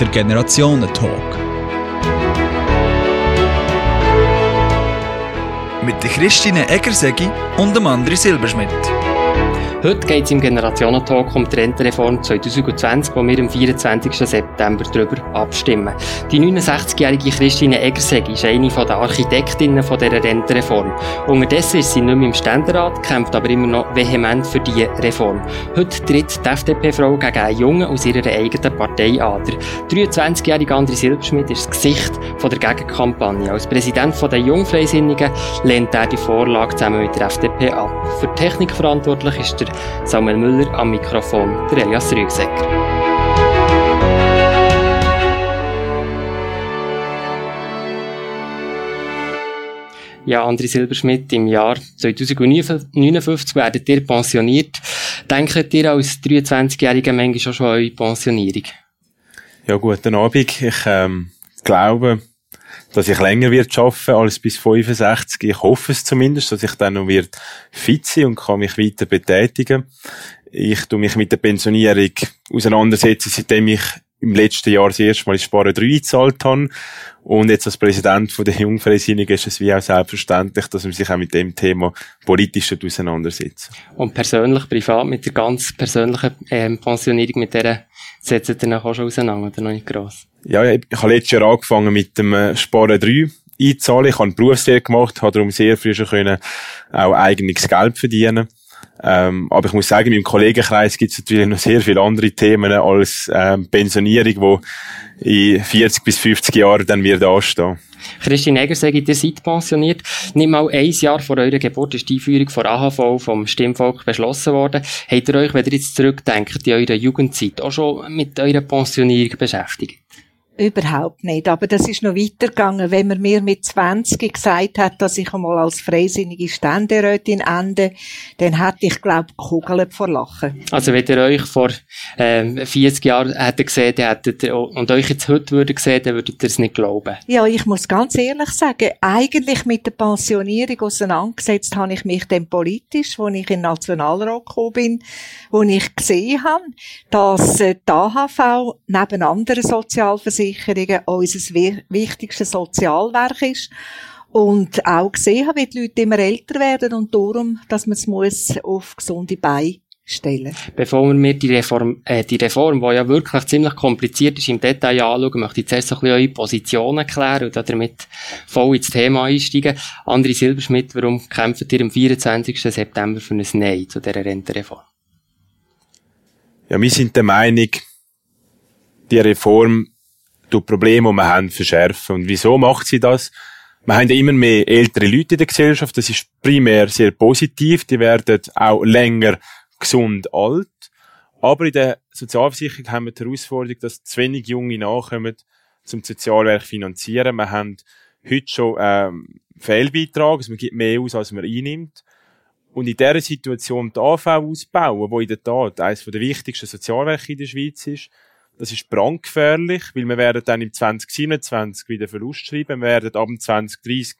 der Generationentalk. Mit der Christine Eggersegi und dem André Silberschmidt. Heute geht es im Generationentalk um die Rentenreform 2020, wo wir am 24. September darüber abstimmen. Die 69-jährige Christine Eggerseg ist eine der Architektinnen dieser Rentenreform. Unterdessen ist sie nicht mehr im Ständerat, kämpft aber immer noch vehement für diese Reform. Heute tritt die FDP-Frau gegen einen Jungen aus ihrer eigenen Partei an. Der 23-jährige André Silberschmidt ist das Gesicht der Gegenkampagne. Als Präsident der Jungfreisinnigen lehnt er die Vorlage zusammen mit der FDP ab. Für die Technik verantwortlich ist der Samuel Müller am Mikrofon, der Elias Rügsecker. Ja, André Silberschmidt, im Jahr 2059 werdet ihr pensioniert. Denkt ihr als 23-Jähriger manchmal schon an eure Pensionierung? Ja, guten Abend. Ich ähm, glaube, dass ich länger wird schaffen als bis 65. Ich hoffe es zumindest, dass ich dann noch wird fit sein und kann mich weiter betätigen. Ich tu mich mit der Pensionierung auseinandersetzen, seitdem ich im letzten Jahr das erste Mal in Sparen 3 gezahlt habe. Und jetzt als Präsident von der Jungfreisinnigen ist es wie auch selbstverständlich, dass man sich auch mit dem Thema politisch auseinandersetzt. Und persönlich, privat, mit der ganz persönlichen ähm, Pensionierung, mit der setzt ihr dann auch schon auseinander, oder noch nicht gross? Ja, ich, habe letztes Jahr angefangen mit dem äh, Sparen 3 einzahlen. Ich habe eine Berufslehre gemacht, habe darum sehr früh schon können auch eigenes Geld verdienen ähm, aber ich muss sagen, im Kollegenkreis gibt es natürlich noch sehr viele andere Themen als ähm, Pensionierung, die in 40 bis 50 Jahren dann wird anstehen. Christine Egger, sagt, ihr seid pensioniert. Nicht mal ein Jahr vor eurer Geburt ist die Einführung von AHV vom Stimmvolk beschlossen worden. Habt ihr euch, wenn ihr jetzt zurückdenkt, in eurer Jugendzeit auch schon mit eurer Pensionierung beschäftigt? Überhaupt nicht. Aber das ist noch weitergegangen. Wenn man mir mit 20 gesagt hat, dass ich einmal als freisinnige Ständerätin ende, dann hätte ich, glaube kugelt vor Lachen. Also, wenn ihr euch vor äh, 40 Jahren hättet gesehen hättet, und euch jetzt heute würde sehen, dann würdet ihr es nicht glauben. Ja, ich muss ganz ehrlich sagen, eigentlich mit der Pensionierung auseinandergesetzt habe ich mich dann politisch, als ich in den Nationalrat gekommen bin, wo ich gesehen habe, dass äh, die AHV neben anderen Sozialversicherungen Versicherungen unser wichtigstes Sozialwerk ist. Und auch gesehen habe, wie die Leute immer älter werden und darum, dass man es muss auf gesunde Beine stellen. Bevor wir mir die Reform, äh, die Reform, die ja wirklich ziemlich kompliziert ist, im Detail anschauen, möchte ich zuerst so ein bisschen eure Positionen klären und damit voll ins Thema einsteigen. André Silberschmidt, warum kämpft ihr am 24. September für ein Nein zu dieser Rentenreform? Ja, wir sind der Meinung, die Reform die Probleme, die wir haben, verschärfen. Und wieso macht sie das? Wir haben ja immer mehr ältere Leute in der Gesellschaft. Das ist primär sehr positiv. Die werden auch länger gesund alt. Aber in der Sozialversicherung haben wir die Herausforderung, dass zu wenig Junge nachkommen, zum Sozialwerk finanzieren. Wir haben heute schon ähm, Fehlbeitrag, also man gibt mehr aus, als man einnimmt. Und in dieser Situation die AV ausbauen, wo in der Tat eines der wichtigsten Sozialwerke in der Schweiz ist, das ist brandgefährlich, weil wir werden dann im 2027 wieder Verlust schreiben. Wir werden ab dem 2030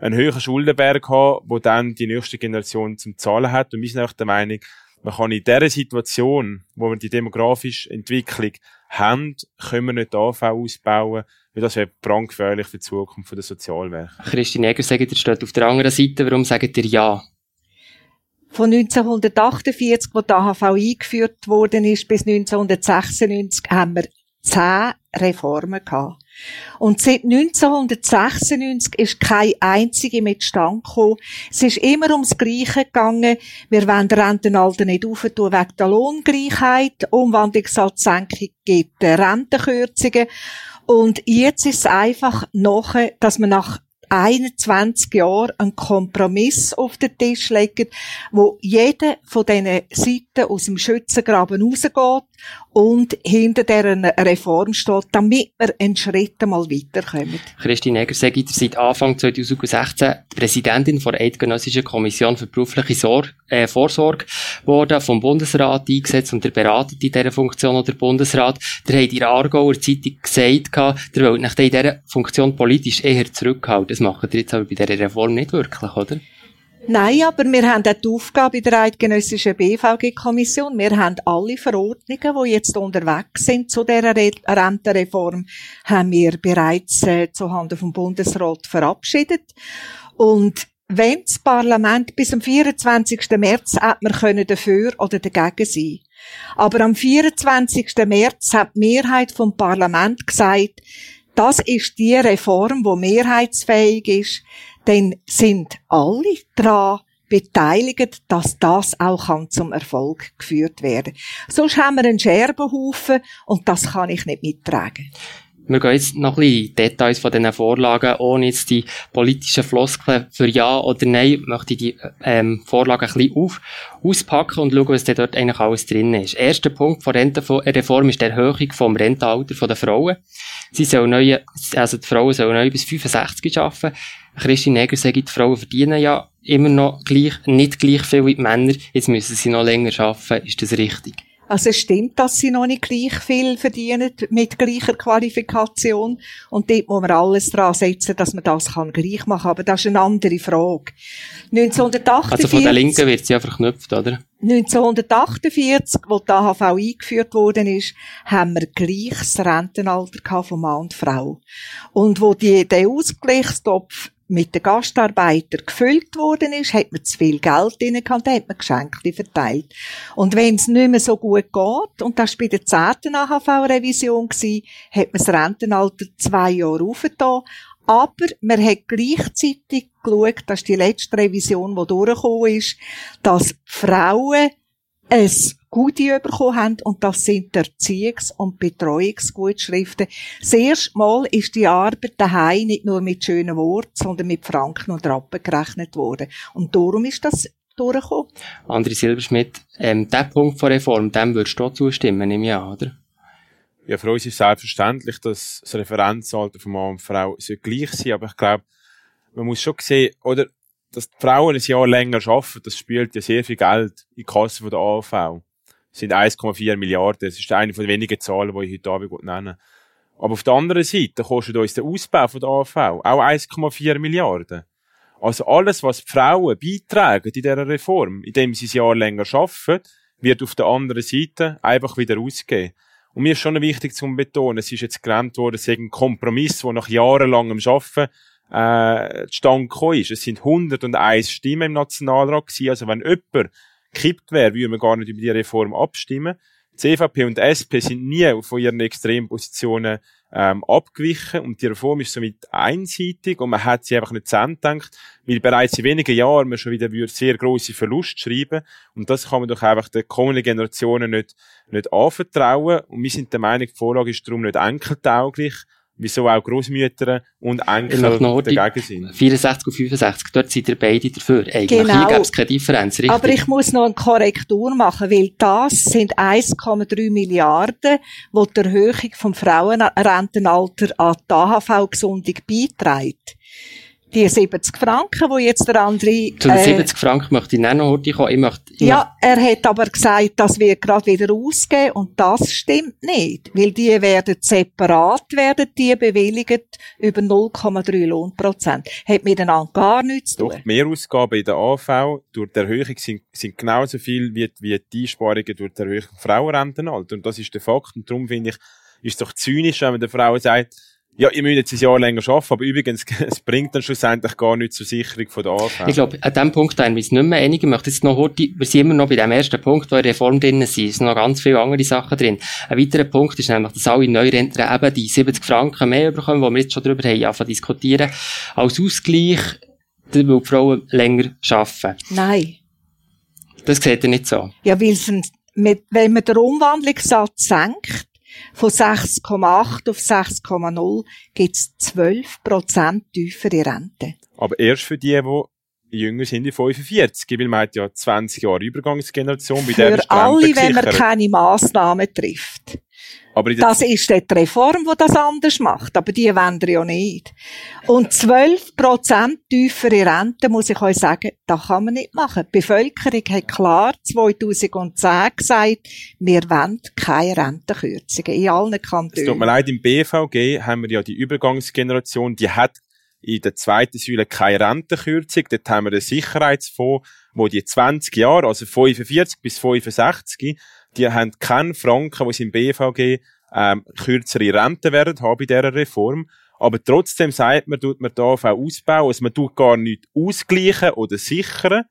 einen höheren Schuldenberg haben, wo dann die nächste Generation zum Zahlen hat. Und wir sind auch der Meinung, man kann in dieser Situation, wo wir die demografische Entwicklung haben, können wir nicht AV ausbauen, weil das wäre brandgefährlich für die Zukunft der Sozialwerke. Christine Eger, sagt ihr, steht auf der anderen Seite. Warum sagt ihr Ja? Von 1948, wo die AHV eingeführt worden ist, bis 1996 haben wir zehn Reformen gehabt. Und seit 1996 ist keine einzige mit Stand gekommen. Es ist immer ums Gleiche gegangen. Wir wollen Rentenalter nicht aufentun wegen der Lohngleichheit. Umwandlungssatzsenkung gibt Rentenkürzungen. Und jetzt ist es einfach nachher, dass man nach 21 Jahren einen Kompromiss auf den Tisch legen, wo jede von diesen Seiten aus dem Schützengraben rausgeht und hinter deren Reform steht, damit wir einen Schritt einmal weiterkommen. Christine Eger, ihr seit Anfang 2016 Präsidentin der Eidgenössischen Kommission für berufliche Sorge, äh, Vorsorge wurde vom Bundesrat eingesetzt und der beratet in dieser Funktion oder Bundesrat. Der hat in der Aargauer Zeitung gesagt, der wollte nach dieser Funktion politisch eher zurückhalten. Das macht ihr jetzt aber bei dieser Reform nicht wirklich, oder? Nein, aber wir haben auch die Aufgabe in der eidgenössischen BVG-Kommission. Wir haben alle Verordnungen, die jetzt unterwegs sind zu dieser Rentenreform, haben wir bereits äh, zuhanden vom Bundesrat verabschiedet. Und wenn das Parlament bis zum 24. März hat man können dafür oder dagegen sein. Aber am 24. März hat die Mehrheit vom Parlament gesagt, das ist die Reform, wo mehrheitsfähig ist dann sind alle daran beteiligt, dass das auch zum Erfolg geführt werden. Sonst haben wir einen Scherbenhaufen und das kann ich nicht mittragen. Wir gehen jetzt noch ein bisschen in Details von diesen Vorlagen, ohne jetzt die politischen Floskeln für Ja oder Nein, möchte ich die ähm, Vorlagen ein bisschen auf, auspacken und schauen, was denn dort eigentlich alles drin ist. Erster Punkt von Rentenreform ist die Erhöhung vom Rentenalter der Frauen. Sie sollen neu, also die Frauen sollen neu bis 65 arbeiten. Christine Neger sagt, die Frauen verdienen ja immer noch gleich, nicht gleich viel wie die Männer. Jetzt müssen sie noch länger arbeiten. Ist das richtig? Also es stimmt, dass sie noch nicht gleich viel verdienen mit gleicher Qualifikation. Und dort muss man alles dran setzen, dass man das kann gleich machen Aber das ist eine andere Frage. 1948, also von der Linken wird sie ja verknüpft, oder? 1948, wo die AHV eingeführt worden ist, haben wir gleiches Rentenalter von Mann und Frau. Und wo die, der Ausgleichstopf mit den Gastarbeitern gefüllt worden ist, hat man zu viel Geld drin gehabt, hat man Geschenke verteilt. Und wenn es nicht mehr so gut geht, und das war bei der zehnten AHV-Revision, hat man das Rentenalter zwei Jahre aufgetan, aber man hat gleichzeitig geschaut, dass die letzte Revision, die durchgekommen ist, dass Frauen es Gute bekommen haben, und das sind die Erziehungs- und Betreuungsgutschriften. Das erste Mal ist die Arbeit daheim nicht nur mit schönen Worten, sondern mit Franken und Rappen gerechnet worden. Und darum ist das durchgekommen. André Silberschmidt, ähm, der Punkt von Reform, dem würdest du zustimmen, nehme ich an, oder? Ja, für uns ist selbstverständlich, dass das Referenzalter von Mann und Frau gleich sein aber ich glaube, man muss schon sehen, oder, dass die Frauen ein Jahr länger arbeiten, das spielt ja sehr viel Geld in die Kasse von der AV. Sind 1,4 Milliarden. Das ist eine von den wenigen Zahlen, die ich heute Abend nennen Aber auf der anderen Seite kostet uns der Ausbau von der AV auch 1,4 Milliarden. Also alles, was die Frauen beitragen in dieser Reform, indem sie ein Jahr länger arbeiten, wird auf der anderen Seite einfach wieder ausgehen. Und mir ist schon wichtig zu betonen, es ist jetzt gelernt worden, es ist ein Kompromiss, der nach jahrelangem Arbeiten äh, zustande gekommen ist. Es sind 101 Stimmen im Nationalrat gewesen. Also wenn jemand gekippt wäre, würde man gar nicht über die Reform abstimmen. CVP und SP sind nie von ihren Extrempositionen ähm, abgewichen und die Reform ist somit einseitig und man hat sie einfach nicht zu Ende gedacht, weil bereits in wenigen Jahren man schon wieder sehr große Verluste schreiben und das kann man doch einfach den kommenden Generationen nicht, nicht anvertrauen und wir sind der Meinung, die Vorlage ist darum nicht enkeltauglich, wieso auch Großmütter und Enkel dagegen sind. 64 und 65, dort seid ihr beide dafür. Eigentlich genau. hier gäbe es keine Differenz, richtig? Aber ich muss noch eine Korrektur machen, weil das sind 1,3 Milliarden, die die Erhöhung vom Frauenrentenalter an die AHV-Gesundung beiträgt die 70 Franken, wo jetzt der andere... Zu den 70 äh, Franken möchte ich noch heute kommen. Ich möchte, ich ja, er hat aber gesagt, das wird gerade wieder ausgehen und das stimmt nicht, weil die werden separat, werden die bewilligt über 0,3 Lohnprozent. Hat miteinander gar nichts zu tun. Doch, die Mehrausgaben in der AV durch die Erhöhung sind, sind genauso viel wie, wie die Einsparungen durch die Erhöhung des Frauenrentenalters. Und das ist der Fakt. Und darum finde ich, ist es doch zynisch, wenn man der Frau sagt, ja, ihr müsst jetzt ein Jahr länger arbeiten, aber übrigens, es bringt dann schlussendlich gar nichts zur Sicherung von der AV. Ich glaube, an dem Punkt haben wir es nicht mehr einig. Möchte jetzt noch heute, wir sind immer noch bei dem ersten Punkt, wo in der Reform drin sind. Es sind noch ganz viele andere Sachen drin. Ein weiterer Punkt ist nämlich, dass alle Neurentner eben die 70 Franken mehr bekommen, wo wir jetzt schon drüber haben, anfangen diskutieren, als Ausgleich, weil die Frauen länger arbeiten. Nein. Das sieht ihr nicht so. Ja, weil es, wenn man den Umwandlungssatz senkt, von 6,8 auf 6,0 gibt es 12% tiefere Rente. Aber erst für die, die jünger sind wie 45, weil man hat ja 20 Jahre Übergangsgeneration. Bei für alle, wenn man keine Massnahmen trifft. Aber das ist die Reform, die das anders macht. Aber die wollen ja nicht. Und 12% tiefere Rente, muss ich euch sagen, das kann man nicht machen. Die Bevölkerung hat klar 2010 gesagt, wir wollen keine Rentenkürzungen in allen Kantonen. Es tut mir leid, im BVG haben wir ja die Übergangsgeneration, die hat in der zweiten Säule keine Rentenkürzung. Dort haben wir den Sicherheitsfonds, wo die 20 Jahre, also 45 bis 65, die haben keinen Franken, was im BVG ähm, kürzere Rente werden haben bei dieser Reform. Aber trotzdem sagt man, tut man da auch ausbauen, also man tut gar nicht ausgleichen oder sichern,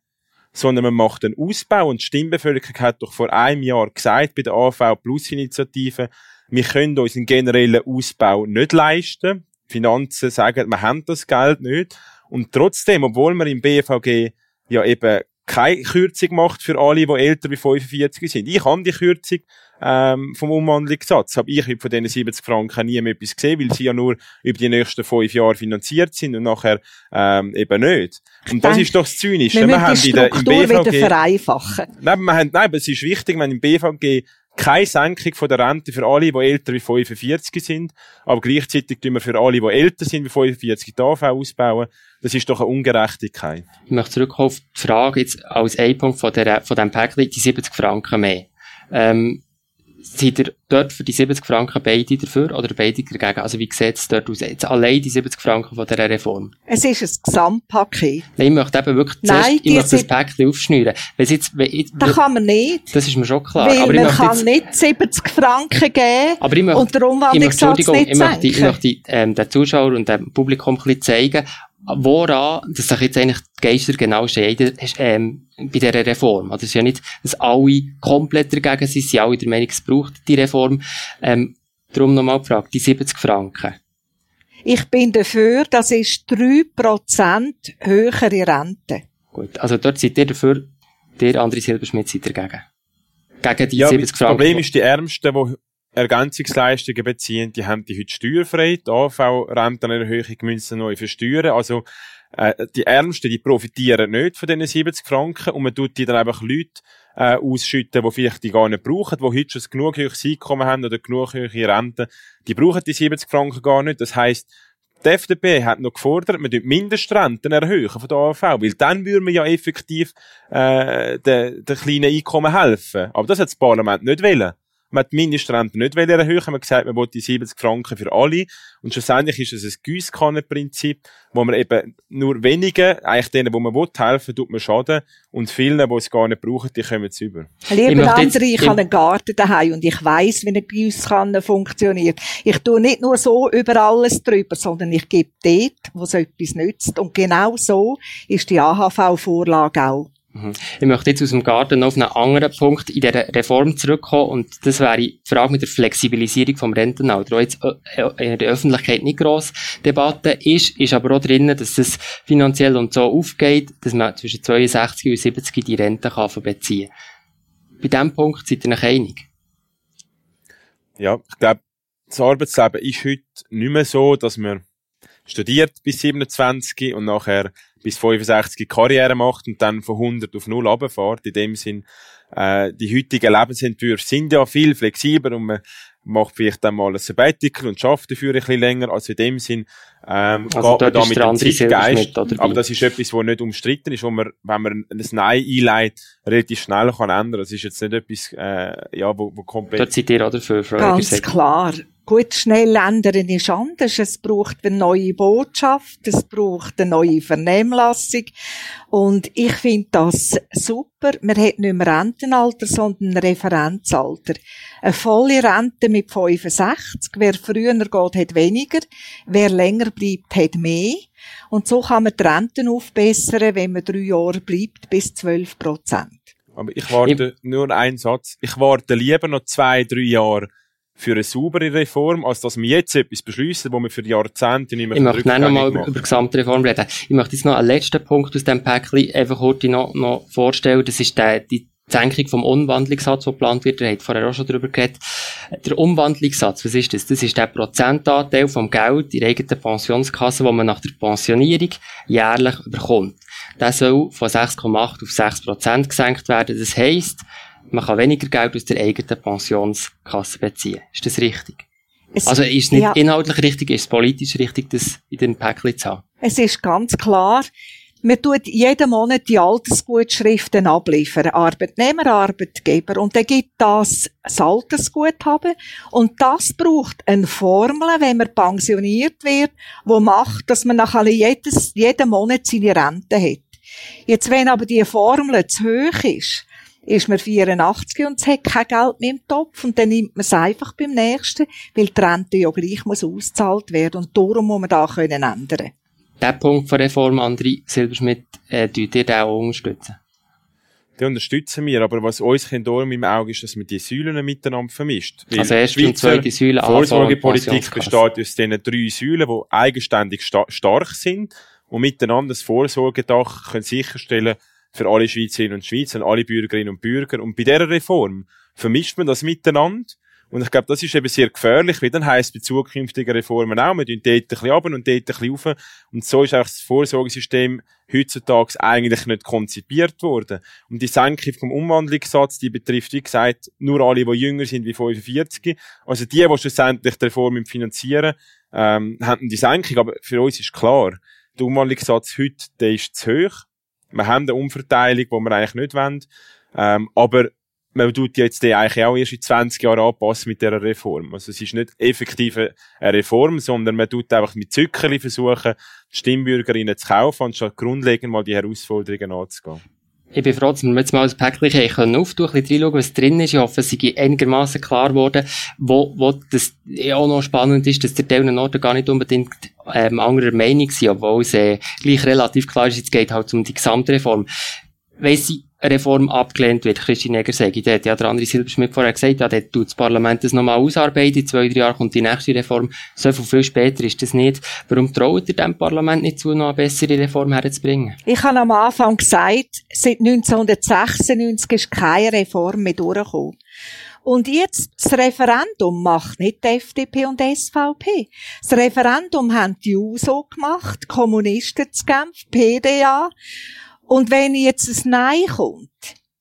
sondern man macht einen Ausbau und die Stimmbevölkerung hat doch vor einem Jahr gesagt bei der AV Plus Initiative, wir können uns einen generellen Ausbau nicht leisten. Die Finanzen sagen, wir haben das Geld nicht. Und trotzdem, obwohl man im BVG ja eben keine Kürzung macht für alle, die älter wie 45 sind. Ich habe die Kürzung ähm, vom Umwandlungssatz. Habe ich von diesen 70 Franken nie mehr etwas gesehen, weil sie ja nur über die nächsten fünf Jahre finanziert sind und nachher ähm, eben nicht. Und das ist doch das Zynische. Wir, wir haben die Struktur in der, im BVG, wieder vereinfachen. Nein, wir haben, nein, aber es ist wichtig, wenn im BVG keine Senkung von der Rente für alle, die älter wie 45 sind, aber gleichzeitig tun wir für alle, die älter sind wie 45, die AV ausbauen. Das ist doch eine Ungerechtigkeit. Ich möchte zurückkommen auf die Frage jetzt als ein von, von diesem Päckchen, die 70 Franken mehr. Ähm, Seid ihr dort für die 70 Franken beide dafür oder beide dagegen? Also wie sieht es dort aus? Jetzt allein die 70 Franken von dieser Reform. Es ist ein Gesamtpaket. Nein, ich möchte eben wirklich Nein, zuerst, ich möchte das Päckchen aufschnüren. Wenn jetzt, wenn ich, das kann man nicht. Das ist mir schon klar. Weil aber man kann jetzt, nicht 70 Franken geben aber ich möchte, und Umwandlungssatz ich möchte, nicht ich möchte, ich möchte ähm, den Zuschauer und dem Publikum ein bisschen zeigen, woran, dass sich jetzt eigentlich die Geister genau scheiden, ähm, bei dieser Reform. Also es ist ja nicht, dass alle komplett dagegen sind, sie sind alle der Meinung, es braucht die Reform. Ähm, darum nochmal die Frage, die 70 Franken. Ich bin dafür, das ist 3% höhere Rente. Gut, also dort seid ihr dafür, der André Silberschmidt seid dagegen. Gegen die ja, 70 das Franken. Problem ist, die Ärmsten, die Ergänzungsleistungen beziehen, die haben die heute steuerfrei. Die AV-Rentenerhöhung müssen neu versteuern. Also, äh, die Ärmsten, die profitieren nicht von diesen 70 Franken und man tut die dann einfach Leute äh, ausschütten, die vielleicht die gar nicht brauchen, die heute schon genug höheres Einkommen haben oder genug höhere Renten. Die brauchen die 70 Franken gar nicht. Das heisst, die FDP hat noch gefordert, man die Mindestrenten erhöhen von der AV, weil dann würde man ja effektiv äh, den, den kleinen Einkommen helfen. Aber das hat das Parlament nicht wollen. Man hat die Mindestrente nicht erhöhen. Man hat gesagt, man wollte 70 Franken für alle. Und schlussendlich ist es ein Giesskannenprinzip, wo man eben nur wenigen, eigentlich denen, wo man will, helfen, tut man Schaden. Und vielen, die es gar nicht brauchen, die kommen es über. Lieber andere, ich habe einen Garten daheim und ich weiss, wie eine Giesskanne funktioniert. Ich tue nicht nur so über alles drüber, sondern ich gebe dort, wo es etwas nützt. Und genau so ist die AHV-Vorlage auch. Mhm. Ich möchte jetzt aus dem Garten noch auf einen anderen Punkt in dieser Reform zurückkommen und das wäre die Frage mit der Flexibilisierung vom Rentenalter, wo jetzt äh, äh, in der Öffentlichkeit nicht gross Debatte ist, ist aber auch drinnen, dass das finanziell und so aufgeht, dass man zwischen 62 und 70 die Rente kann beziehen Bei diesem Punkt seid ihr euch einig? Ja, ich glaube, das Arbeitsleben ist heute nicht mehr so, dass man studiert bis 27 und nachher bis 65 Karriere macht und dann von 100 auf 0 runterfährt. In dem Sinn, äh, die heutigen Lebensentwürfe sind ja viel flexibler und man macht vielleicht dann mal ein Sabbatical und schafft dafür ein bisschen länger. Also in dem Sinn ähm, also geht man da mit dem Zeitgeist. Aber das ist etwas, was nicht umstritten ist, wo man, wenn man ein Nein einleitet, relativ schnell kann ändern. Das ist jetzt nicht etwas, äh, ja, wo, wo komplett... Seid ihr auch dafür, Frau Ganz klar. Gut, schnell ändern ist anders. Es braucht eine neue Botschaft, es braucht eine neue Vernehmlassung. Und ich finde das super. Man hat nicht mehr Rentenalter, sondern ein Referenzalter. Eine volle Rente mit 65. Wer früher geht, hat weniger. Wer länger bleibt, hat mehr. Und so kann man die Renten aufbessern, wenn man drei Jahre bleibt, bis 12 Prozent. Aber ich warte, ich nur einen Satz. Ich warte lieber noch zwei, drei Jahre für eine saubere Reform, als dass wir jetzt etwas beschließen, wo wir für Jahrzehnte nicht mehr Ich möchte noch mal über, über Gesamtreform reden. Ich möchte jetzt noch einen letzten Punkt aus diesem Päckchen einfach heute noch, noch vorstellen. Das ist der, die Senkung vom Umwandlungssatz, der geplant wird. Ihr habt vorher auch schon darüber geredet. Der Umwandlungssatz, was ist das? Das ist der Prozentanteil vom Geld in der eigenen Pensionskasse, wo man nach der Pensionierung jährlich bekommt. Der soll von 6,8 auf 6 Prozent gesenkt werden. Das heisst, man kann weniger Geld aus der eigenen Pensionskasse beziehen. Ist das richtig? Es, also ist es nicht ja. inhaltlich richtig, ist es politisch richtig, das in den Päckchen zu haben? Es ist ganz klar, man tut jeden Monat die Altersgutschriften abliefern. Arbeitnehmer, Arbeitgeber. Und dann gibt das das Altersguthaben. Und das braucht eine Formel, wenn man pensioniert wird, wo macht, dass man nachher jedes, jeden Monat seine Rente hat. Jetzt, wenn aber die Formel zu hoch ist, ist man 84 und es hat kein Geld mehr im Topf und dann nimmt man es einfach beim nächsten, weil die Rente ja gleich muss auszahlt werden und darum muss man da können ändern. Der Punkt von Reform, André Silberschmidt, äh, tut ihr den auch unterstützen? Die unterstützen wir, aber was uns in im Auge ist, dass man die Säulen miteinander vermischt. Weil also erste und zweite Säule Vorsorgepolitik besteht aus diesen drei Säulen, die eigenständig sta stark sind und miteinander das Vorsorgedach können sicherstellen für alle Schweizerinnen und Schweizer, alle Bürgerinnen und Bürger. Und bei dieser Reform vermischt man das miteinander und ich glaube, das ist eben sehr gefährlich, weil dann heisst bei zukünftigen Reformen auch, wir tun dort ein bisschen runter und dort ein bisschen rauf. Und so ist auch das Vorsorgesystem heutzutage eigentlich nicht konzipiert worden. Und die Senkung vom Umwandlungssatz, die betrifft, wie gesagt, nur alle, die jünger sind wie 45. Also die, die schlussendlich die Reform finanzieren, ähm, haben die Senkung. Aber für uns ist klar, der Umwandlungssatz heute, der ist zu hoch. Wir haben eine Umverteilung, die wir eigentlich nicht wollen. Ähm, aber man tut jetzt die eigentlich auch erst in 20 Jahren anpassen mit dieser Reform. Also es ist nicht effektiv eine Reform, sondern man tut einfach mit Zückerli versuchen, Stimmbürgerinnen zu kaufen, anstatt grundlegend mal die Herausforderungen anzugehen. Ich bin froh, dass wir jetzt mal ein Päckchen können auftun, ein bisschen reinschauen, was drin ist. Ich hoffe, es ist einigermaßen klar geworden, wo, wo das auch noch spannend ist, dass der Teil Norden gar nicht unbedingt ähm, anderer Meinung sind, obwohl es äh, gleich relativ klar ist, es geht halt um die Gesamtreform. Weiss ich, Reform abgelehnt wird. Christine Egger sagt, hat ja der andere Silberschmidt vorher gesagt, ja, dort tut das Parlament das nochmal ausarbeiten, in zwei, drei Jahren kommt die nächste Reform. So viel, viel später ist das nicht. Warum traut ihr dem Parlament nicht zu, noch eine bessere Reform herzubringen? Ich habe am Anfang gesagt, seit 1996 ist keine Reform mehr durchgekommen. Und jetzt, das Referendum macht nicht die FDP und die SVP. Das Referendum haben die USO gemacht, die Kommunisten zu Genf, PDA. Und wenn jetzt ein Nein kommt,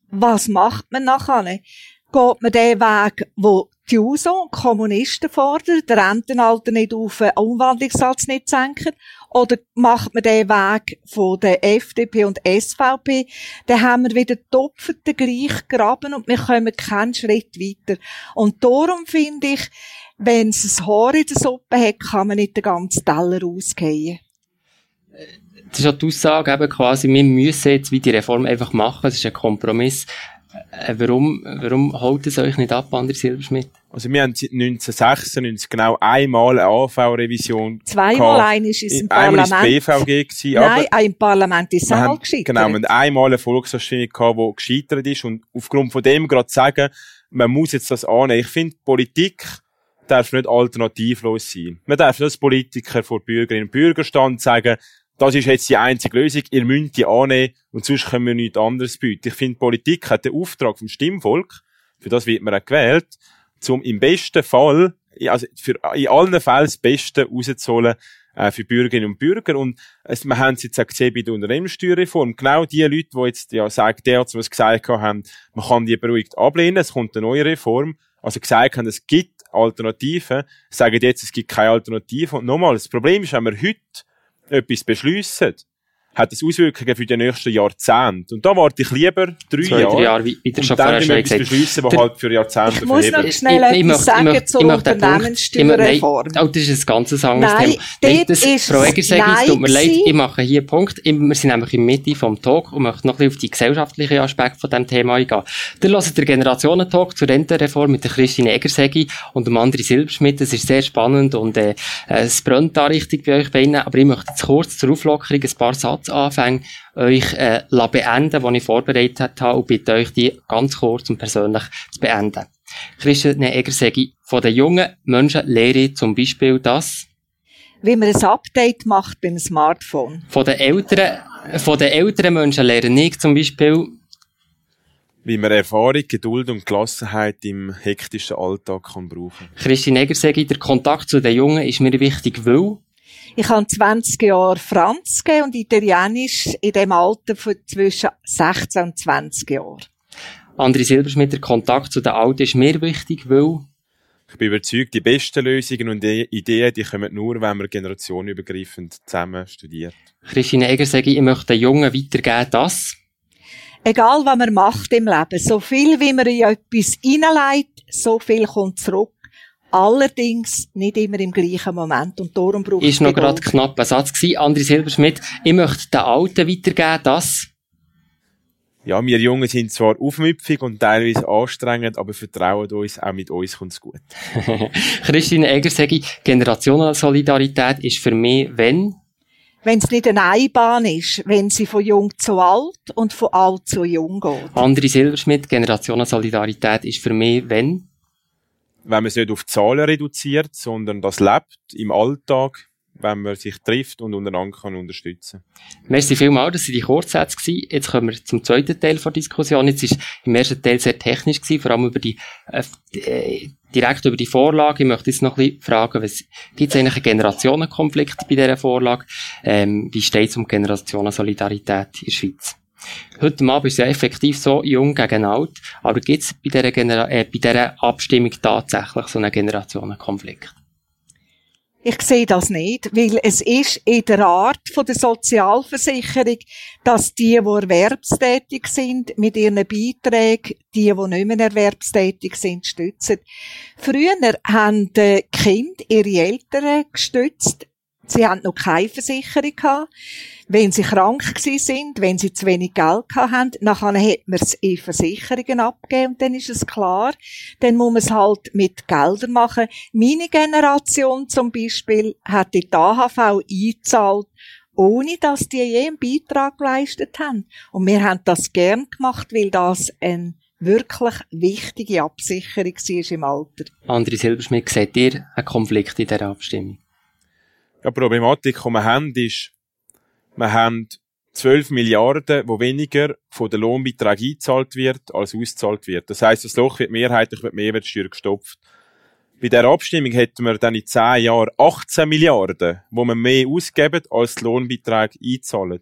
was macht man nachher? Geht man den Weg, wo die USO und Kommunisten fordern, den Rentenalter nicht auf, den Umwandlungssatz nicht senken? Oder macht man den Weg von der FDP und SVP? Dann haben wir wieder doppelten gleich graben und wir kommen keinen Schritt weiter. Und darum finde ich, wenn es ein Haar in der Suppe hat, kann man nicht den ganzen Teller ausgehen das ist auch die Aussage eben quasi, wir müssen jetzt wie die Reform einfach machen, es ist ein Kompromiss. Äh, warum, warum holt es euch nicht ab, André Silberschmidt? Also wir haben seit 1996 genau einmal eine AV-Revision Zweimal eine ist es im Parlament. Einmal ist BVG gewesen, Nein, aber im Parlament ist es auch gescheitert. Genau, wir haben einmal eine Volksabstimmung gehabt, die gescheitert ist und aufgrund von dem gerade sagen, man muss jetzt das annehmen. Ich finde, Politik darf nicht alternativlos sein. Man darf nicht als Politiker vor Bürgerinnen und Bürgern und sagen, das ist jetzt die einzige Lösung, ihr müsst die annehmen und sonst können wir nichts anderes bieten. Ich finde, Politik hat den Auftrag vom Stimmvolk, für das wird man auch gewählt, zum im besten Fall, also für, in allen Fällen das Beste rauszuholen, äh, für Bürgerinnen und Bürger. Und es, wir haben es jetzt auch gesehen bei der Unternehmenssteuerreform. Genau die Leute, die jetzt, ja, sagen, der hat was gesagt haben, man kann die beruhigt ablehnen, es kommt eine neue Reform. Also gesagt haben, es gibt Alternativen, sagen jetzt, es gibt keine Alternative. Und nochmal, das Problem ist, wenn wir heute etwas beschliessen, hat es Auswirkungen für die nächsten Jahrzehnte. Und da warte ich lieber drei Zwei, Jahre. Drei Jahre wie, wie und dann können wir etwas beschliessen, was halt für Jahrzehnte Ich muss noch schnell ich, etwas ich, sagen ich, zur Unternehmenssteuerreform. Oh, das ist ein ganz anderes nein, Thema. Nein, das, ist Frau Egger, es tut mir leid, ich mache hier einen Punkt. Wir sind nämlich in der Mitte vom Talk und möchten noch ein bisschen auf die gesellschaftlichen Aspekte von diesem Thema eingehen. Dann hört der Generationentalk zur Rentenreform mit der Christine Eggersegi und dem André Silberschmidt. Das ist sehr spannend und äh, es brennt da richtig bei euch beiden. Aber ich möchte jetzt kurz zur Auflockerung ein paar Sätze anfangen euch äh, beenden, die ich vorbereitet habe und bitte euch die ganz kurz und persönlich zu beenden. Christiane Eger sage von den jungen Menschen lehre ich zum Beispiel das, wie man ein Update macht beim Smartphone. Von den älteren, von den älteren Menschen lehre ich zum Beispiel, wie man Erfahrung, Geduld und Gelassenheit im hektischen Alltag kann brauchen. Christine Eger sage, der Kontakt zu den Jungen ist mir wichtig, weil ich habe 20 Jahre Franz gegeben und Italienisch in dem Alter von zwischen 16 und 20 Jahren. André Silberschmidt, der Kontakt zu den Alten ist mir wichtig, weil Ich bin überzeugt, die besten Lösungen und Ideen, die kommen nur, wenn man generationenübergreifend zusammen studiert. Christine Eger, sage ich, ich möchte den Jungen weitergeben, das. Egal, was man macht im Leben, so viel, wie man in etwas hineinlegt, so viel kommt zurück. Allerdings nicht immer im gleichen Moment und darum braucht es Ist noch gerade knapp ein Satz gewesen. André Silberschmidt, ich möchte den Alten weitergeben, das ja, wir Jungen sind zwar aufmüpfig und teilweise anstrengend, aber vertrauen uns, auch mit uns kommt's gut. Christine Egger sage ich, Generationensolidarität ist für mich, wenn? Wenn es nicht eine Einbahn ist, wenn sie von jung zu alt und von alt zu jung geht. André Silberschmidt, Generationensolidarität ist für mich, wenn? Wenn man es nicht auf Zahlen reduziert, sondern das lebt im Alltag, wenn man sich trifft und untereinander kann unterstützen Merci vielmals, das waren die Kurzsätze. Gewesen. Jetzt kommen wir zum zweiten Teil der Diskussion. Jetzt war im ersten Teil sehr technisch, gewesen, vor allem über die, äh, äh, direkt über die Vorlage. Ich möchte jetzt noch ein bisschen fragen, gibt es eigentlich einen Generationenkonflikt bei dieser Vorlage? Ähm, wie steht es um Generationensolidarität in der Schweiz? Heute Abend ist ja effektiv so jung gegen alt, aber gibt es bei dieser, Genera äh, bei dieser Abstimmung tatsächlich so einen Generationenkonflikt? Ich sehe das nicht, weil es ist in der Art von der Sozialversicherung, dass die, die erwerbstätig sind, mit ihren Beiträgen die, die nicht mehr erwerbstätig sind, stützen. Früher haben die Kinder ihre Eltern gestützt. Sie haben noch keine Versicherung gehabt wenn sie krank sind, wenn sie zu wenig Geld haben, dann hat man es in Versicherungen abgegeben und dann ist es klar, dann muss man es halt mit Geldern machen. Meine Generation zum Beispiel hat die AHV eingezahlt, ohne dass die je einen Beitrag geleistet haben. Und wir haben das gern gemacht, weil das ein wirklich wichtige Absicherung war im Alter. André Silberschmidt, seht ihr einen Konflikt in dieser Abstimmung? Ja, Problematik, die wir haben, ist, wir haben 12 Milliarden, wo weniger von der Lohnbeitrag eingezahlt wird, als ausgezahlt wird. Das heißt, das Loch wird mehrheitlich mit Mehrwertsteuer gestopft. Bei der Abstimmung hätten wir dann in 10 Jahren 18 Milliarden, wo wir mehr ausgeben, als die Lohnbeitrag einzahlen.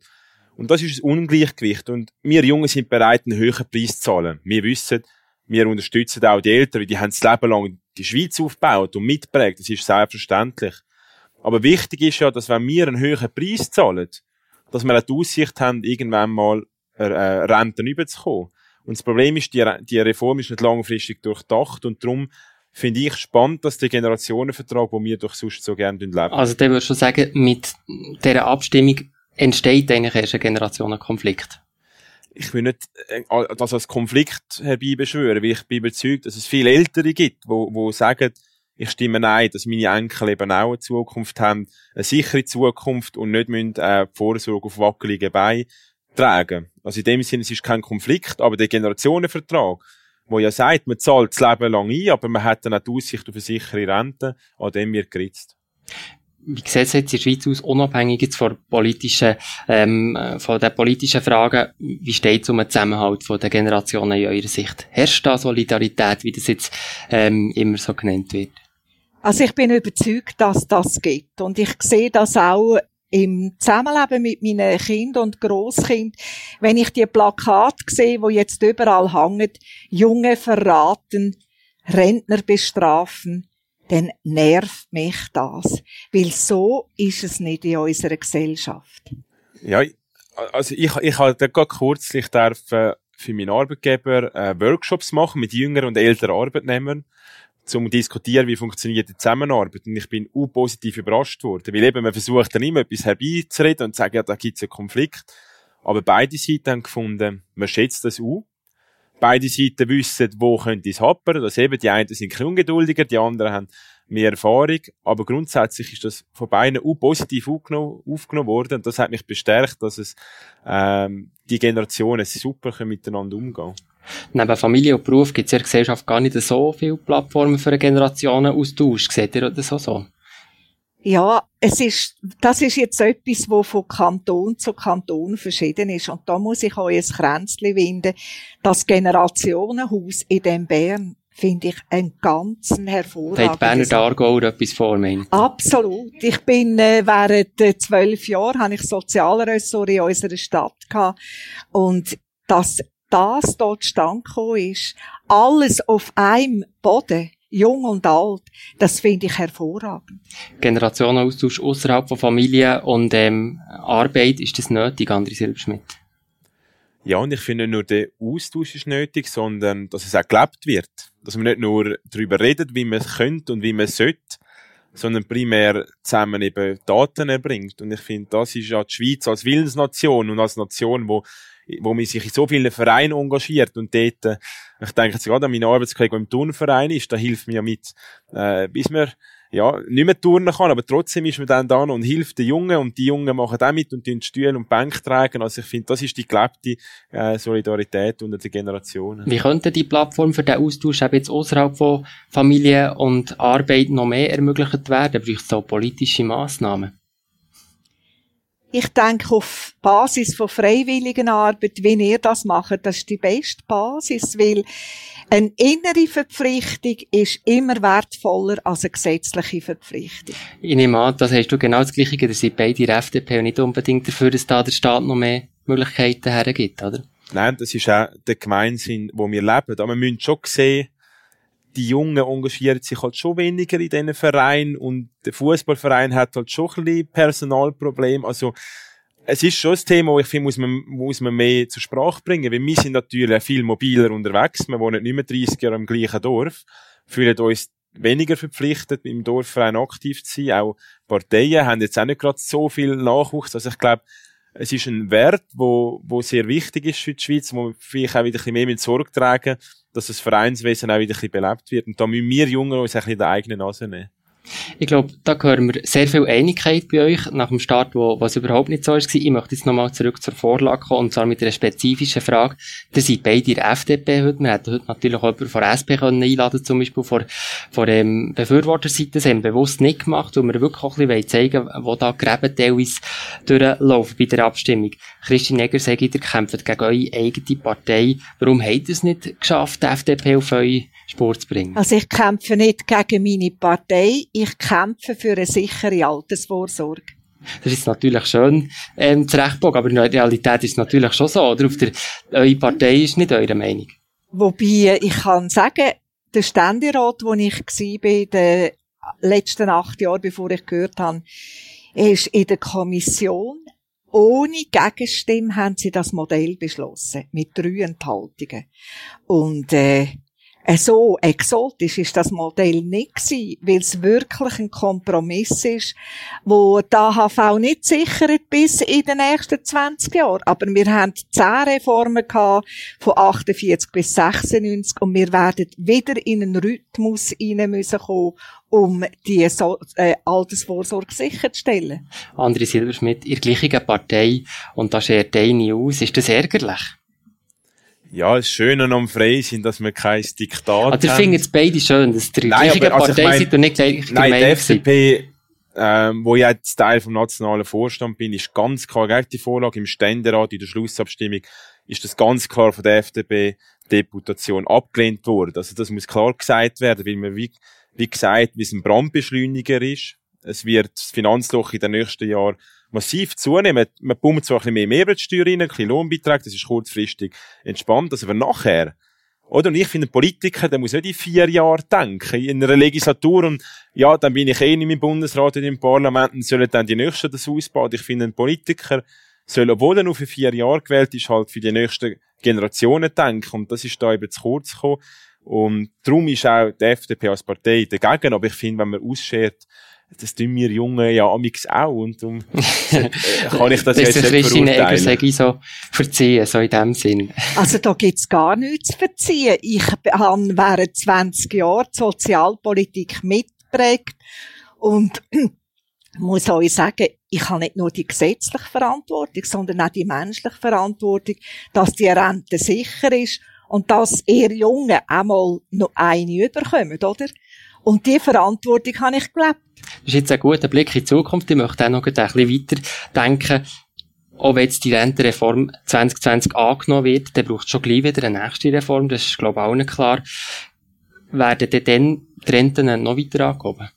Und das ist ein Ungleichgewicht. Und wir Jungen sind bereit, einen höheren Preis zu zahlen. Wir wissen, wir unterstützen auch die Eltern, die haben das Leben lang die Schweiz aufgebaut und mitprägt. Das ist selbstverständlich. Aber wichtig ist ja, dass wenn wir einen höheren Preis zahlen, dass wir auch die Aussicht haben, irgendwann mal äh, Renten überzukommen. Und das Problem ist, die, die Reform ist nicht langfristig durchdacht und darum finde ich spannend, dass der Generationenvertrag, wo wir doch sonst so gerne leben. Also, der würde schon sagen, mit dieser Abstimmung entsteht eigentlich erst ein Generationenkonflikt. Ich will nicht äh, das als Konflikt herbeibeschwören, weil ich bin überzeugt, dass es viele Ältere gibt, wo, wo sagen, ich stimme nein, dass meine Enkel eben auch eine Zukunft haben, eine sichere Zukunft und nicht müssen, äh, die Vorsorge auf wackeligen Beinen tragen. Also in dem Sinne, es ist kein Konflikt, aber der Generationenvertrag, wo ja sagt, man zahlt das Leben lang ein, aber man hat dann auch die Aussicht auf eine sichere Rente, an dem wird geritzt. Wie sieht es jetzt in der Schweiz aus, unabhängig jetzt von politischen, ähm, von den politischen Fragen, wie steht es um den Zusammenhalt den Generationen in eurer Sicht? Herrscht da Solidarität, wie das jetzt ähm, immer so genannt wird? Also ich bin überzeugt, dass das geht. Und ich sehe das auch im Zusammenleben mit meinen Kindern und Grosskind, wenn ich die Plakate sehe, wo jetzt überall hängen, Junge verraten, Rentner bestrafen, dann nervt mich das. Weil so ist es nicht in unserer Gesellschaft. Ja, also ich, ich habe gerade kürzlich darf, äh, für meinen Arbeitgeber äh, Workshops machen mit jüngeren und älteren Arbeitnehmern zum diskutieren, wie funktioniert die Zusammenarbeit. Und ich bin u positiv überrascht worden. Weil eben, man versucht dann immer etwas herbeizureden und zu sagen, ja, da gibt's einen Konflikt. Aber beide Seiten haben gefunden, man schätzt das u. Beide Seiten wissen, wo könnte es happern. Dass eben die einen sind ein ungeduldiger, die anderen haben mehr Erfahrung. Aber grundsätzlich ist das von beiden u positiv aufgenommen, aufgenommen worden. Und das hat mich bestärkt, dass es, ähm, die Generationen super miteinander umgehen können. Neben Familie und Beruf gibt es in der Gesellschaft gar nicht so viele Plattformen für einen Generationenaustausch. Seht ihr das auch so? Ja, es ist, das ist jetzt etwas, wo von Kanton zu Kanton verschieden ist. Und da muss ich euch ein Kränzchen winden. Das Generationenhaus in dem Bern finde ich einen ganz hervorragenden. Hat Berner Dargauer etwas vor, mein? Absolut. Ich bin, äh, während äh, zwölf Jahren habe ich Sozialressort in unserer Stadt gehabt. Und das das dort stand ist, alles auf einem Boden, jung und alt, das finde ich hervorragend. Generationenaustausch außerhalb von Familie und ähm, Arbeit, ist das nötig, André Silberschmidt? Ja, und ich finde nicht nur der Austausch ist nötig, sondern dass es auch gelebt wird. Dass man nicht nur darüber redet, wie man es könnte und wie man es sollte, sondern primär zusammen eben Daten erbringt. Und ich finde, das ist ja die Schweiz als Willensnation und als Nation, wo wo man sich in so vielen Vereinen engagiert und dort, äh, ich denke jetzt gerade an meinen Arbeitskollegen, der im Turnverein ist, da hilft mir ja mit, äh, bis man ja, nicht mehr turnen kann, aber trotzdem ist man dann da und hilft den Jungen und die Jungen machen auch mit und die Stühle und Bänke tragen. Also ich finde, das ist die gelebte äh, Solidarität unter den Generationen. Wie könnte die Plattform für den Austausch eben jetzt außerhalb von Familie und Arbeit noch mehr ermöglicht werden? Braucht es auch politische Massnahmen? Ich denke, auf Basis von freiwilligen Arbeit, wie ihr das macht, das ist die beste Basis, weil eine innere Verpflichtung ist immer wertvoller als eine gesetzliche Verpflichtung. Ich nehme an, das hast du genau das Gleiche, ihr seid beide der FDP und nicht unbedingt dafür, dass da der Staat noch mehr Möglichkeiten hergibt, oder? Nein, das ist auch der Gemeinsinn, wo wir leben. Aber wir müssen schon sehen, die Jungen engagieren sich halt schon weniger in diesen Verein und der Fußballverein hat halt schon ein bisschen Personalproblem. Also, es ist schon ein Thema, ich finde, muss man, muss man mehr zur Sprache bringen, weil wir sind natürlich viel mobiler unterwegs. Wir wohnen nicht mehr 30 Jahre im gleichen Dorf, fühlen uns weniger verpflichtet, im Dorfverein aktiv zu sein. Auch Parteien haben jetzt auch nicht gerade so viel Nachwuchs. Also ich glaube, es ist ein Wert, wo, wo sehr wichtig ist für die Schweiz, wo wir vielleicht auch wieder ein bisschen mehr mit Sorge tragen, dass das Vereinswesen auch wieder ein bisschen belebt wird. Und da müssen wir Jungen uns ein bisschen in der eigenen Nase nehmen. Ich glaube, da hören wir sehr viel Einigkeit bei euch nach dem Start, wo was überhaupt nicht so ist. Ich möchte jetzt nochmal zurück zur Vorlage kommen, und zwar mit einer spezifischen Frage. Ihr seid beide in der FDP heute. Wir hätten heute natürlich auch jemanden von SP können einladen zum Beispiel von, von dem Befürworterseite. Das haben wir bewusst nicht gemacht, weil wir wirklich auch ein bisschen zeigen wollen, wo da Gräben teilweise durchlaufen bei der Abstimmung. Christine Egger, sagt, ihr kämpft gegen eure eigene Partei. Warum habt ihr es nicht geschafft, die FDP auf eure Spur zu bringen? Also ich kämpfe nicht gegen meine Partei, ich kämpfe für eine sichere Altersvorsorge. Das ist natürlich schön ähm, zurechtbogen, aber in der Realität ist es natürlich schon so. Oder? Auf der, eure Partei ist nicht eure Meinung. Wobei, ich kann sagen, der Ständerat, wo ich war, in den letzten acht Jahren, bevor ich gehört habe, ist in der Kommission ohne Gegenstimme haben sie das Modell beschlossen. Mit drei Enthaltungen. Und, äh, so exotisch ist das Modell nicht gewesen, weil es wirklich ein Kompromiss ist, wo die AHV nicht sichert bis in den nächsten 20 Jahren. Aber wir haben zehn Reformen gehabt, von 48 bis 96, und wir werden wieder in einen Rhythmus rein müssen kommen, um die so äh, Altersvorsorge sicherzustellen. André Silberschmidt, ihr gleichen Partei, und da schert eine aus, ist das ärgerlich? Ja, das Schöne am Freisinn, dass wir kein Diktat also, haben. Also, ich es beide schön, dass ihr nein, gleiche also Partei ich mein, seid und nicht gleich Nein, die FDP, ähm, wo ich jetzt Teil vom nationalen Vorstand bin, ist ganz klar gegen die Vorlage im Ständerat, in der Schlussabstimmung, ist das ganz klar von der FDP Deputation abgelehnt worden. Also das muss klar gesagt werden, weil man, wie, wie gesagt, wie es ein Brandbeschleuniger ist. Es wird das Finanzloch in den nächsten Jahren massiv zunehmen. Man pumpt zwar ein bisschen mehr Mehrwertsteuer rein, ein bisschen Lohnbeitrag, das ist kurzfristig entspannt, das aber nachher, oder? Und ich finde, ein Politiker, der muss nicht in vier Jahren denken, in einer Legislatur und, ja, dann bin ich eh nicht im Bundesrat und im Parlament und sollen dann die Nächsten das ausbauen. Ich finde, ein Politiker soll, obwohl er nur für vier Jahre gewählt ist, halt für die nächsten Generationen denken. Und das ist da eben zu kurz gekommen. Und darum ist auch die FDP als Partei dagegen. Aber ich finde, wenn man ausschert, das tun wir Jungen ja amix auch und darum kann ich das jetzt nicht verurteilen. Sage ich so, verziehen, so in dem Sinn. Also da gibt's gar nichts zu verziehen. Ich habe während 20 Jahren die Sozialpolitik mitgeprägt und muss euch sagen, ich habe nicht nur die gesetzliche Verantwortung, sondern auch die menschliche Verantwortung, dass die Rente sicher ist und dass ihr Jungen einmal noch eine überkommen, oder? Und die Verantwortung habe ich gelebt. Das ist jetzt ein guter Blick in die Zukunft. Ich möchte auch noch ein bisschen weiter denken. Auch wenn jetzt die Rentenreform 2020 angenommen wird, dann braucht es schon gleich wieder eine nächste Reform. Das ist, glaube ich, auch nicht klar. Werden dann die Renten noch weiter angehoben?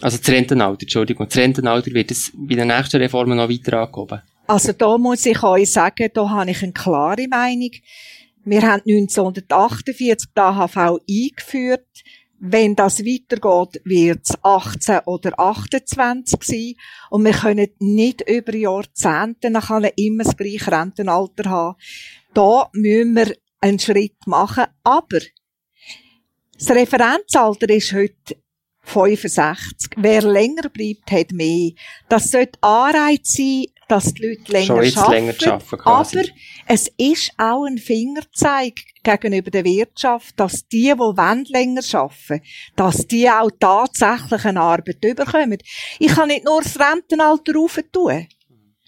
Also das Rentenalter, Entschuldigung. Das Rentenalter wird es bei den nächsten Reformen noch weiter angehoben? Also da muss ich euch sagen, da habe ich eine klare Meinung. Wir haben 1948 die AHV eingeführt. Wenn das weitergeht, wird es 18 oder 28 sein. Und wir können nicht über Jahrzehnte nachher immer das gleiche Rentenalter haben. Da müssen wir einen Schritt machen. Aber das Referenzalter ist heute 65. Wer länger bleibt, hat mehr. Das sollte Anreiz sein, dass die Leute länger arbeiten. länger arbeiten aber es ist auch ein Fingerzeig gegenüber der Wirtschaft, dass die, die wollen, länger arbeiten, dass die auch tatsächlich eine Arbeit bekommen. Ich kann nicht nur das Rentenalter tun.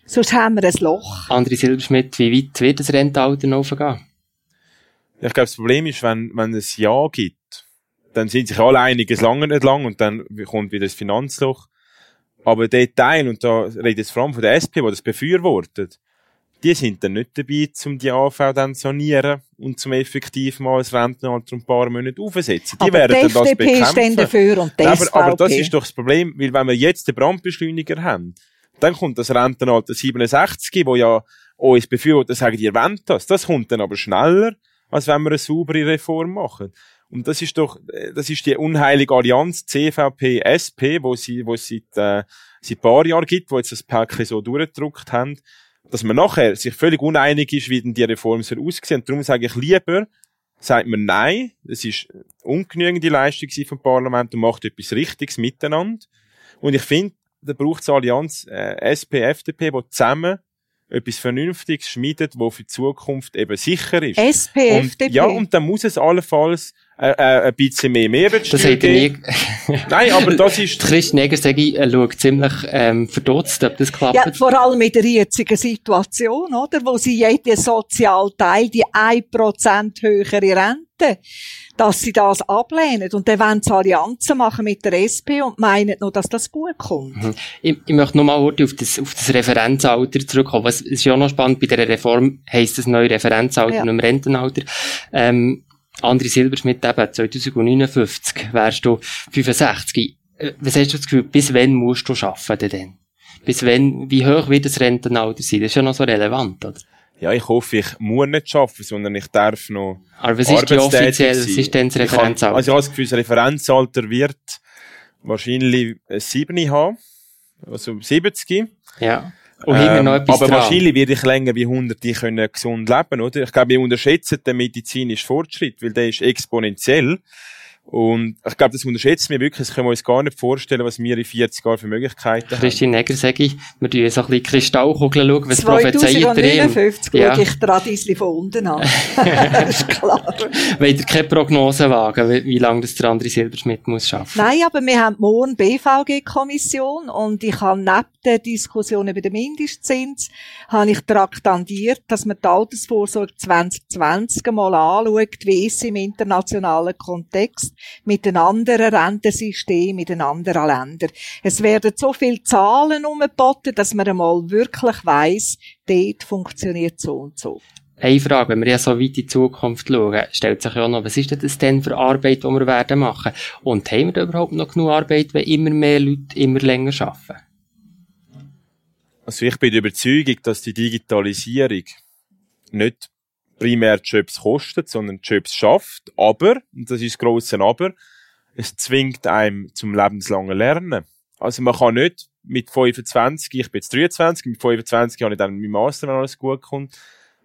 Sonst haben wir ein Loch. André Silberschmidt, wie weit wird das Rentenalter noch gehen? Ich glaube, das Problem ist, wenn, wenn es Ja gibt, dann sind sich alle einig, es lange nicht lang und dann kommt wieder das Finanzloch. Aber der Teil, und da redet jetzt vor allem von der SP, die das befürwortet, die sind dann nicht dabei, um die AV dann zu sanieren und zum effektiv mal das Rentenalter um ein paar Monate aufsetzen. Die aber werden die dann das bekämpfen. dafür und die Nein, aber, aber das ist doch das Problem, weil wenn wir jetzt den Brandbeschleuniger haben, dann kommt das Rentenalter 67, wo ja uns Befürworter sagen, ihr wollt das. Das kommt dann aber schneller, als wenn wir eine saubere Reform machen. Und das ist doch, äh, das ist die unheilige Allianz CVP, SP, wo sie, wo es seit, äh, seit ein paar Jahren gibt, wo jetzt das Päckchen so durchgedruckt haben, dass man nachher sich völlig uneinig ist, wie denn die Reform soll aussehen. Und darum sage ich lieber, sagt man nein, das ist ungenügende Leistung vom Parlament und macht etwas Richtiges miteinander. Und ich finde, da braucht es Allianz äh, SP, FDP, die zusammen etwas Vernünftiges schmiedet, wo für die Zukunft eben sicher ist. SP, und, FDP. ja, und dann muss es allenfalls ein bisschen mehr Mehrwertsteuer Das er nie... geben. Nein, aber das ist... Christian Egersegi äh, schaut ziemlich ähm, verdutzt, ob das klappt. Ja, vor allem in der jetzigen Situation, oder? Wo sie jeden Sozialteil, die 1% höhere Rente, dass sie das ablehnen. Und dann wollen sie Allianzen machen mit der SP und meinen noch, dass das gut kommt. Ich, ich möchte nochmal heute auf das, auf das Referenzalter zurückkommen. Was ist ja auch noch spannend, bei dieser Reform heisst das neue Referenzalter Ja. und im Rentenalter. Ähm, André Silberschmidt eben, 2059 wärst du 65. Äh, Was hast du das Gefühl, bis wann musst du arbeiten denn? Bis wann, wie hoch wird das Rentenalter sein? Das ist ja noch so relevant, oder? Ja, ich hoffe, ich muss nicht arbeiten, sondern ich darf noch Aber was ist die offiziell, was ist denn das Ich habe- Referenzalter? Also ich habe das Gefühl, das Referenzalter wird wahrscheinlich ein 7 haben. Also 70. ja. Und wir noch Ähm, etwas aber dran? wahrscheinlich werde ich länger wie 100 die können gesund leben, oder? Ich glaube, wir unterschätzen den medizinischen Fortschritt, weil der ist exponentiell. Und ich glaube, das unterschätzen wir wirklich. Das können wir uns gar nicht vorstellen, was wir in 40 Jahren für Möglichkeiten haben. Christine Egger, sage ich, wir tun so ein bisschen Kristallkugeln schauen, was prophezeit ihr ihm? 2059 Ja. schaue ich Tradisli von unten an. das ist klar. Wollt ihr keine Prognose wagen, wie, wie lange das der andere Silberschmidt muss schaffen? Nein, aber wir haben morgen BVG-Kommission und ich habe neben der Diskussion über den Mindestzins habe ich traktandiert, dass man die Altersvorsorge 2020 mal anschaut, wie ist sie im internationalen Kontext mit den anderen Rentensystemen in den anderen Ländern. Es werden so viele Zahlen umgeboten, dass man einmal wirklich weiss, dort funktioniert so und so. Eine Frage, wenn wir ja so weit in die Zukunft schauen, stellt sich ja noch, was ist denn das denn für Arbeit, die wir werden machen? Und haben wir da überhaupt noch genug Arbeit, wenn immer mehr Leute immer länger arbeiten? Also ich bin der Überzeugung, dass die Digitalisierung nicht primär Jobs kostet, sondern Jobs schafft. Aber, und das ist das grosse Aber, es zwingt einem zum lebenslangen Lernen. Also man kann nicht mit 25, ich bin jetzt 23, mit 25 habe ich dann mein Master, wenn alles gut kommt,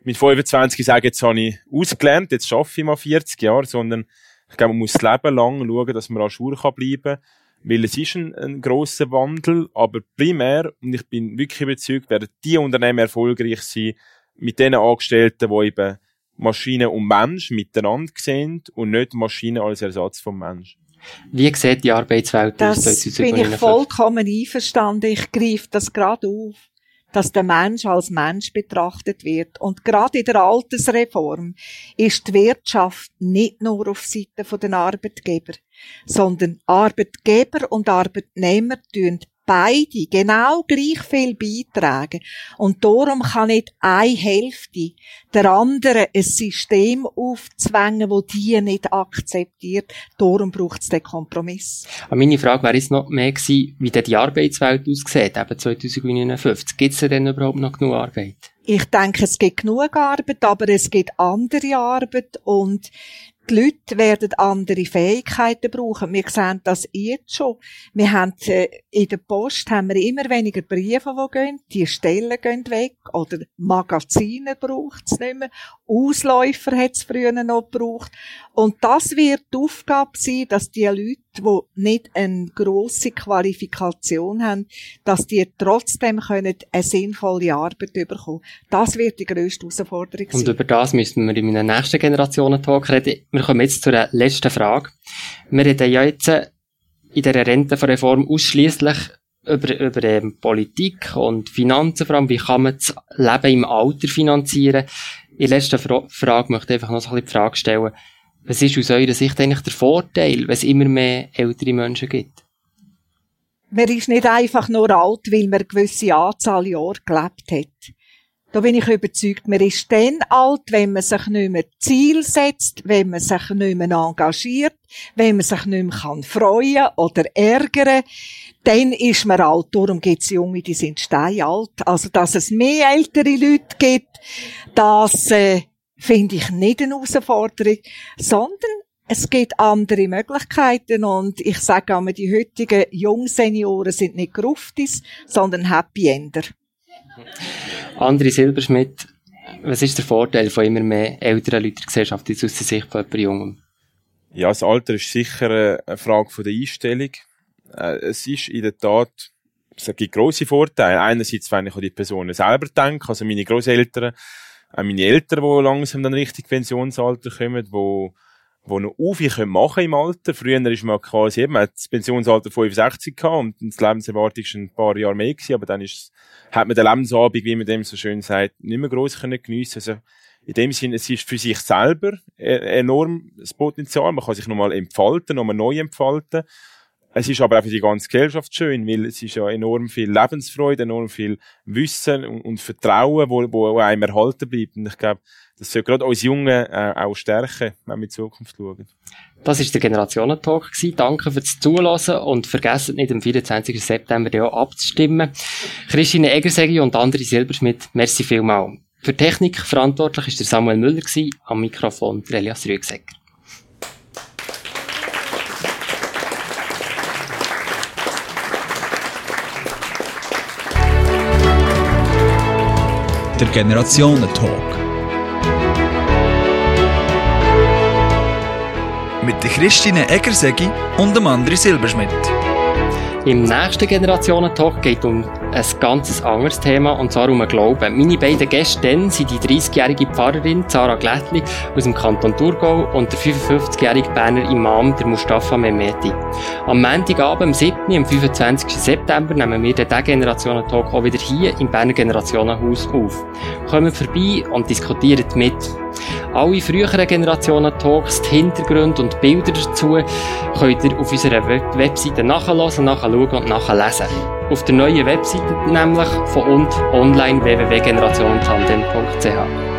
mit 25 sagen, jetzt habe ich ausgelernt, jetzt schaffe ich mal 40 Jahre, sondern ich glaube, man muss das Leben lang schauen, dass man an Schule kann bleiben weil es ist ein, ein grosser Wandel, aber primär, und ich bin wirklich überzeugt, werden die Unternehmen erfolgreich sein, mit den Angestellten, die eben Maschine und Mensch miteinander sehen und nicht Maschine als Ersatz vom Mensch. Wie sieht die Arbeitswelt aus Das bin ich 2059? vollkommen einverstanden. Ich greife das gerade auf, dass der Mensch als Mensch betrachtet wird. Und gerade in der Altersreform ist die Wirtschaft nicht nur auf Seite der Arbeitgeber, sondern Arbeitgeber und Arbeitnehmer tun beide genau gleich viel beitragen. Und darum kann nicht eine Hälfte der anderen ein System aufzwängen, wo die nicht akzeptiert. Darum braucht es den Kompromiss. Aber meine Frage wäre jetzt noch mehr gewesen, wie denn die Arbeitswelt aussieht, eben 2059. Gibt es denn überhaupt noch genug Arbeit? Ich denke, es gibt genug Arbeit, aber es gibt andere Arbeit und die Leute werden andere Fähigkeiten brauchen. Wir sehen das jetzt schon. Wir haben, äh, in der Post haben wir immer weniger Briefe, die gehen. Die Stellen gehen weg. Oder Magazine braucht es nicht mehr. Ausläufer hat es früher noch gebraucht. Und das wird die Aufgabe sein, dass die Leute, die nicht eine grosse Qualifikation haben, dass die trotzdem können eine sinnvolle Arbeit bekommen. Das wird die grösste Herausforderung sein. Und über das müssen wir in einem nächsten Generationentalk reden. Wir kommen jetzt zur letzten Frage. Wir reden ja jetzt in dieser Rentenreform ausschließlich über, über ähm, Politik und Finanzen vor allem. Wie kann man das Leben im Alter finanzieren? In der letzten Fra Frage möchte ich einfach noch so ein bisschen die Frage stellen, was ist aus eurer Sicht eigentlich der Vorteil, wenn es immer mehr ältere Menschen gibt? Man ist nicht einfach nur alt, weil man eine gewisse Anzahl Jahre gelebt hat. Da bin ich überzeugt, man ist dann alt, wenn man sich nicht mehr Ziel setzt, wenn man sich nicht mehr engagiert, wenn man sich nicht mehr kann freuen oder ärgern. Dann ist man alt. Darum gibt es Junge, die sind steinalt. Also, dass es mehr ältere Leute gibt, das äh, finde ich nicht eine Herausforderung, sondern es gibt andere Möglichkeiten und ich sage einmal, die heutigen Jungsenioren sind nicht Gruftis, sondern Happy Ender. André Silberschmidt, was ist der Vorteil von immer mehr älteren Leuten in der Gesellschaft aus der Sicht von jemandem Jungem? Ja, das Alter ist sicher eine Frage der Einstellung. Äh, es ist in der Tat, es gibt grosse Vorteile. Einerseits, wenn ich an die Personen selber denke, also meine Großeltern, auch meine Eltern, die langsam dann richtig Pensionsalter kommen, wo wo noch auf ich machen im Alter. Früher ist man quasi eben, man hat das Pensionsalter 65 gehabt und die Lebenserwartung ist ein paar Jahre mehr gewesen, aber dann ist, hat man den Lebensabend, wie man dem so schön sagt, nicht mehr gross können geniessen. Also, in dem Sinne, es ist für sich selber e-, enorm das Potenzial. Man kann sich nochmal entfalten, nochmal neu entfalten. Es ist aber auch für die ganze Gesellschaft schön, weil es ist ja enorm viel Lebensfreude, enorm viel Wissen und, und Vertrauen, wo, wo einem erhalten bleibt. Und ich glaube, das soll gerade uns Jungen äh, auch stärken, wenn wir in Zukunft schauen. Das war der Generationentalk. Danke fürs Zuhören und vergessen nicht, am 24. September auch abzustimmen. Christine Egersegi und André Silberschmidt, merci vielmal. Für Technik verantwortlich war der Samuel Müller, am Mikrofon der Elias Rüegsecker. Der Generationentalk. Mit der Christine Eggersegi und dem André Silberschmidt. Im nächsten Generationentalk geht es um ein ganz anderes Thema, und zwar um den Glauben. Meine beiden Gäste sind die 30-jährige Pfarrerin Sarah Glättli aus dem Kanton Thurgau und der 55-jährige Berner Imam, der Mustafa Mehmeti. Am Montagabend, am 7., am 25. September, nehmen wir den Generationentalk auch wieder hier im Berner Generationenhaus auf. Kommt vorbei und diskutiert mit. Alle früheren Generationen Talks, die Hintergründe und Bilder dazu könnt ihr auf unserer Webseite nachhören, nachschauen und nachlesen. Auf der neuen Webseite nämlich von und online www.generationentandem.ch.